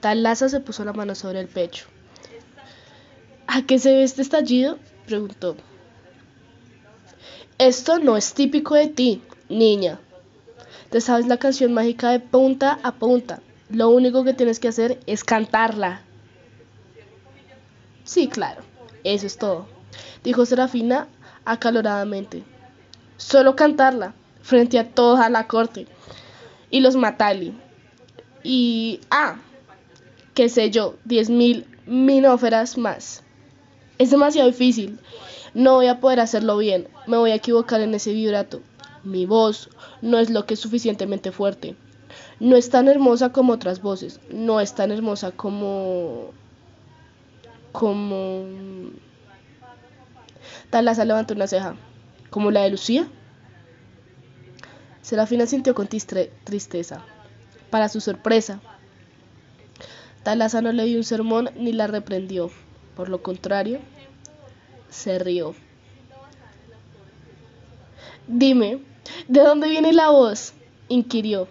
Talaza se puso la mano sobre el pecho. ¿A qué se ve este estallido? preguntó. Esto no es típico de ti, niña. Te sabes la canción mágica de punta a punta. Lo único que tienes que hacer es cantarla. Sí, claro, eso es todo, dijo Serafina acaloradamente. Solo cantarla, frente a toda la corte. Y los Matali. Y, ah, qué sé yo, diez mil minóferas más. Es demasiado difícil. No voy a poder hacerlo bien. Me voy a equivocar en ese vibrato. Mi voz no es lo que es suficientemente fuerte. No es tan hermosa como otras voces. No es tan hermosa como... como... Talasa levantó una ceja. ¿Como la de Lucía? Serafina sintió con tristeza. Para su sorpresa, Talasa no le dio un sermón ni la reprendió. Por lo contrario, se rió. Dime, ¿de dónde viene la voz? inquirió.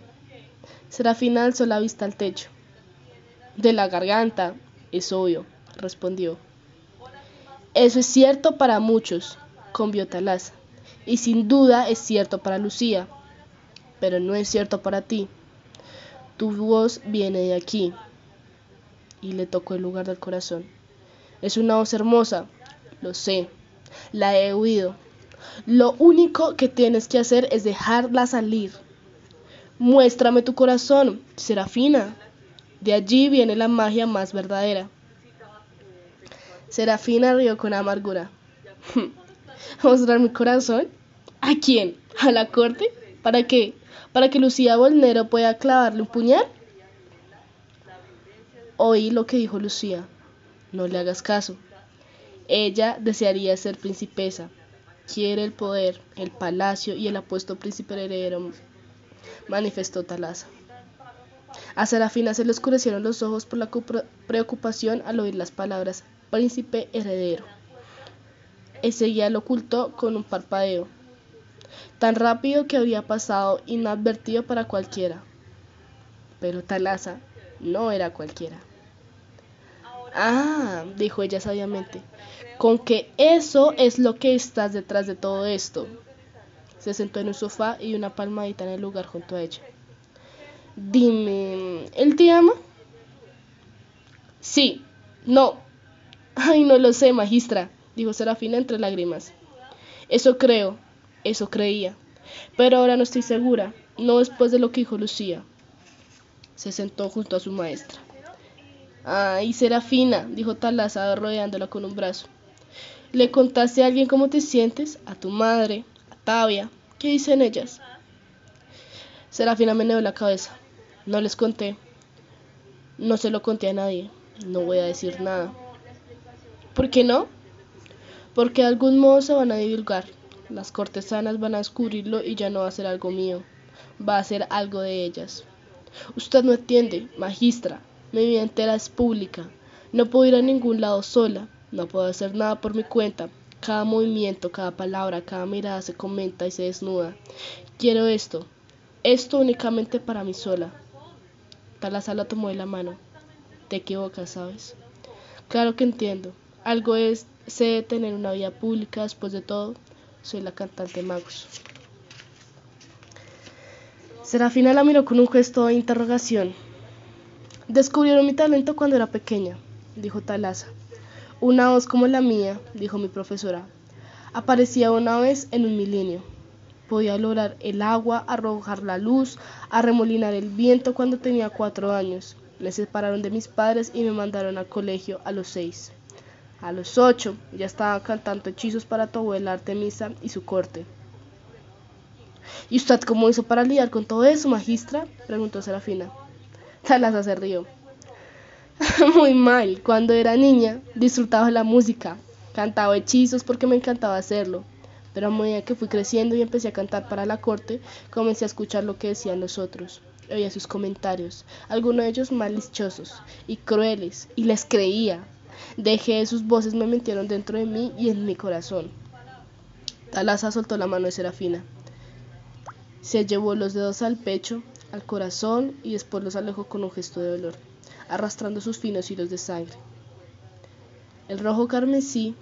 Serafina alzó la vista al techo. De la garganta, es obvio, respondió. Eso es cierto para muchos, convió Talasa, y sin duda es cierto para Lucía, pero no es cierto para ti. Tu voz viene de aquí. Y le tocó el lugar del corazón. Es una voz hermosa, lo sé, la he oído. Lo único que tienes que hacer es dejarla salir. Muéstrame tu corazón, Serafina. De allí viene la magia más verdadera. Serafina rió con amargura. ¿Mostrar mi corazón? ¿A quién? ¿A la corte? ¿Para qué? ¿Para que Lucía Bolnero pueda clavarle un puñal? Oí lo que dijo Lucía. No le hagas caso. Ella desearía ser principesa. Quiere el poder, el palacio y el apuesto príncipe heredero, manifestó Talasa. A Serafina se le oscurecieron los ojos por la preocupación al oír las palabras príncipe heredero. Enseguida lo ocultó con un parpadeo, tan rápido que había pasado inadvertido para cualquiera. Pero Talasa no era cualquiera. Ah, dijo ella sabiamente, con que eso es lo que estás detrás de todo esto. Se sentó en un sofá y una palmadita en el lugar junto a ella. Dime, ¿él te ama? Sí, no. Ay, no lo sé, magistra, dijo Serafina entre lágrimas. Eso creo, eso creía. Pero ahora no estoy segura, no después de lo que dijo Lucía. Se sentó junto a su maestra. Ay, Serafina, dijo Talaza rodeándola con un brazo. ¿Le contaste a alguien cómo te sientes? ¿A tu madre? ¿A Tavia? ¿Qué dicen ellas? Serafina me negó la cabeza. No les conté. No se lo conté a nadie. No voy a decir nada. ¿Por qué no? Porque de algún modo se van a divulgar. Las cortesanas van a descubrirlo y ya no va a ser algo mío. Va a ser algo de ellas. Usted no entiende, magistra. Mi vida entera es pública. No puedo ir a ningún lado sola. No puedo hacer nada por mi cuenta. Cada movimiento, cada palabra, cada mirada se comenta y se desnuda. Quiero esto. Esto únicamente para mí sola. Talasa la tomó de la mano. Te equivocas, ¿sabes? Claro que entiendo. Algo es sé tener una vida pública después de todo. Soy la cantante Magus. Serafina la miró con un gesto de interrogación. Descubrieron mi talento cuando era pequeña, dijo Talasa. Una voz como la mía, dijo mi profesora, aparecía una vez en un milenio. Podía lograr el agua, arrojar la luz, arremolinar el viento cuando tenía cuatro años. Me separaron de mis padres y me mandaron al colegio a los seis. A los ocho ya estaba cantando hechizos para tu abuela Artemisa y su corte. ¿Y usted cómo hizo para lidiar con todo eso, magistra? preguntó Serafina. Talasa se rió. Muy mal. Cuando era niña disfrutaba la música, cantaba hechizos porque me encantaba hacerlo. Pero a medida que fui creciendo y empecé a cantar para la corte, comencé a escuchar lo que decían los otros. Oía sus comentarios, algunos de ellos maliciosos y crueles, y les creía. Dejé sus voces me metieron dentro de mí y en mi corazón. Talasa soltó la mano de Serafina. Se llevó los dedos al pecho al corazón y después los alejó con un gesto de dolor. arrastrando sus finos hilos de sangre. El rojo carmesí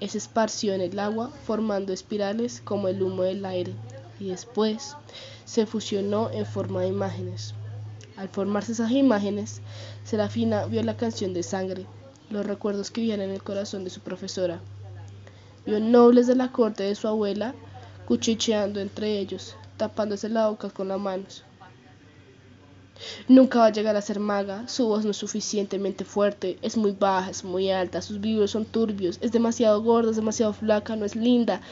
se esparció en el agua formando espirales como el humo del aire y después se fusionó en forma de imágenes. Al formarse esas imágenes, Serafina vio la canción de sangre, los recuerdos que vivían en el corazón de su profesora. Vio nobles de la corte de su abuela cuchicheando entre ellos, tapándose la boca con las manos. Nunca va a llegar a ser maga, su voz no es suficientemente fuerte, es muy baja, es muy alta, sus vivos son turbios, es demasiado gorda, es demasiado flaca, no es linda.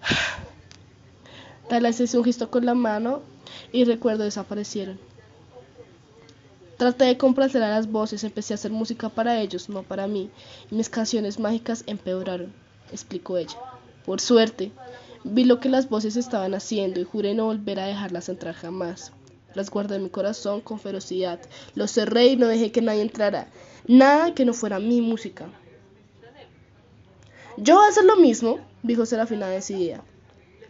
Talas hizo un gesto con la mano y recuerdos desaparecieron. Traté de complacer a las voces, empecé a hacer música para ellos, no para mí, y mis canciones mágicas empeoraron, explicó ella. Por suerte, vi lo que las voces estaban haciendo y juré no volver a dejarlas entrar jamás. Las guardé en mi corazón con ferocidad, los cerré y no dejé que nadie entrara, nada que no fuera mi música. Yo voy a hacer lo mismo, dijo Serafina decidida.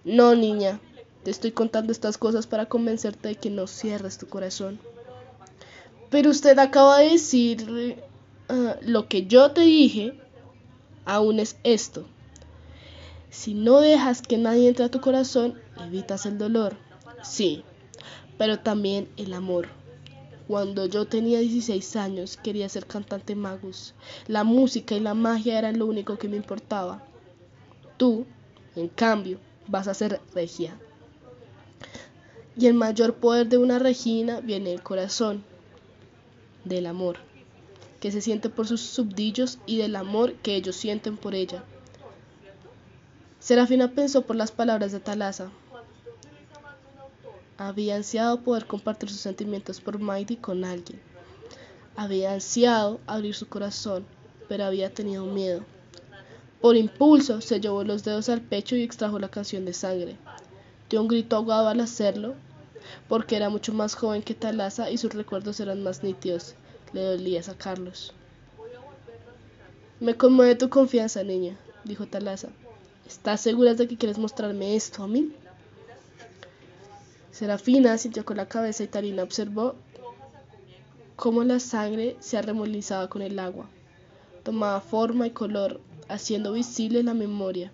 No, niña, te estoy contando estas cosas para convencerte de que no cierres tu corazón. Pero usted acaba de decir uh, lo que yo te dije, aún es esto. Si no dejas que nadie entre a tu corazón, evitas el dolor. Sí, pero también el amor. Cuando yo tenía 16 años quería ser cantante magus. La música y la magia eran lo único que me importaba. Tú, en cambio, vas a ser regia. Y el mayor poder de una regina viene del corazón, del amor, que se siente por sus subdillos y del amor que ellos sienten por ella. Serafina pensó por las palabras de Talasa. Había ansiado poder compartir sus sentimientos por Mighty con alguien. Había ansiado abrir su corazón, pero había tenido miedo. Por impulso se llevó los dedos al pecho y extrajo la canción de sangre. Dio un grito ahogado al hacerlo, porque era mucho más joven que Talasa y sus recuerdos eran más nítidos. Le dolía sacarlos. Me conmueve tu confianza, niña, dijo Talasa. ¿Estás segura de que quieres mostrarme esto a mí? Serafina sintió con la cabeza y Tarina observó cómo la sangre se arremolizaba con el agua. Tomaba forma y color, haciendo visible la memoria.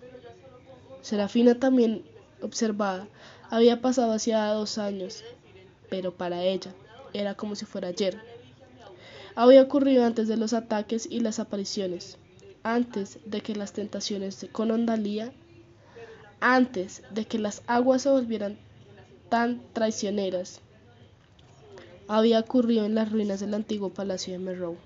Serafina también observada. Había pasado hacía dos años, pero para ella era como si fuera ayer. Había ocurrido antes de los ataques y las apariciones, antes de que las tentaciones con Ondalía, antes de que las aguas se volvieran tan traicioneras. Había ocurrido en las ruinas del antiguo palacio de Merrow.